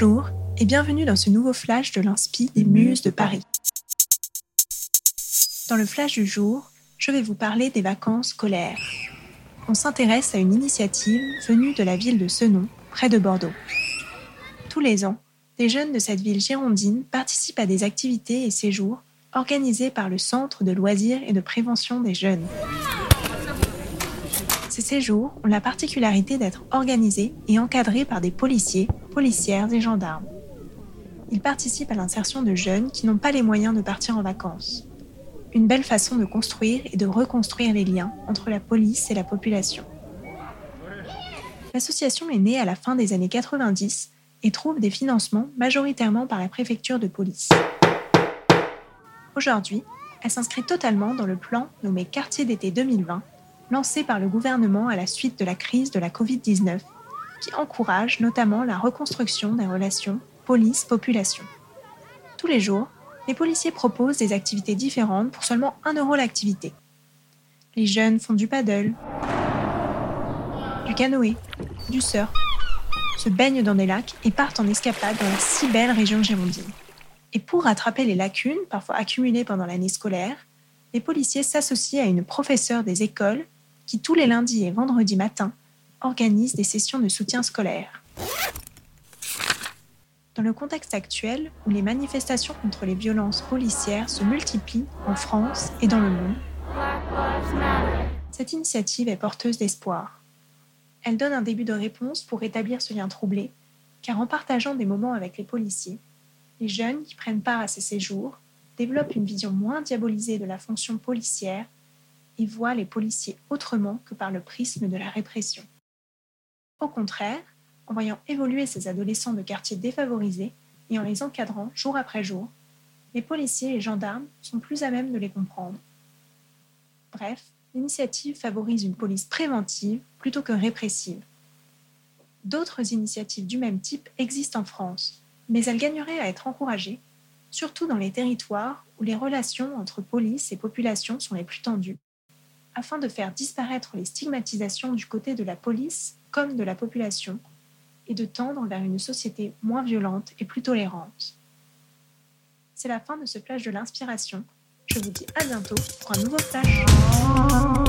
Bonjour et bienvenue dans ce nouveau flash de l'Inspi des Muses de Paris. Dans le flash du jour, je vais vous parler des vacances scolaires. On s'intéresse à une initiative venue de la ville de Senon, près de Bordeaux. Tous les ans, des jeunes de cette ville girondine participent à des activités et séjours organisés par le Centre de loisirs et de prévention des jeunes. Ces séjours ont la particularité d'être organisés et encadrés par des policiers, policières et gendarmes. Ils participent à l'insertion de jeunes qui n'ont pas les moyens de partir en vacances. Une belle façon de construire et de reconstruire les liens entre la police et la population. L'association est née à la fin des années 90 et trouve des financements majoritairement par la préfecture de police. Aujourd'hui, elle s'inscrit totalement dans le plan nommé Quartier d'été 2020 lancé par le gouvernement à la suite de la crise de la Covid-19, qui encourage notamment la reconstruction des relations police-population. Tous les jours, les policiers proposent des activités différentes pour seulement 1 euro l'activité. Les jeunes font du paddle, du canoë, du surf, se baignent dans des lacs et partent en escapade dans la si belle région girondine. Et pour rattraper les lacunes, parfois accumulées pendant l'année scolaire, les policiers s'associent à une professeure des écoles qui tous les lundis et vendredis matins organise des sessions de soutien scolaire. Dans le contexte actuel où les manifestations contre les violences policières se multiplient en France et dans le monde, cette initiative est porteuse d'espoir. Elle donne un début de réponse pour rétablir ce lien troublé, car en partageant des moments avec les policiers, les jeunes qui prennent part à ces séjours développent une vision moins diabolisée de la fonction policière et voient les policiers autrement que par le prisme de la répression. Au contraire, en voyant évoluer ces adolescents de quartiers défavorisés et en les encadrant jour après jour, les policiers et gendarmes sont plus à même de les comprendre. Bref, l'initiative favorise une police préventive plutôt que répressive. D'autres initiatives du même type existent en France, mais elles gagneraient à être encouragées, surtout dans les territoires où les relations entre police et population sont les plus tendues afin de faire disparaître les stigmatisations du côté de la police comme de la population et de tendre vers une société moins violente et plus tolérante. C'est la fin de ce flash de l'inspiration. Je vous dis à bientôt pour un nouveau flash.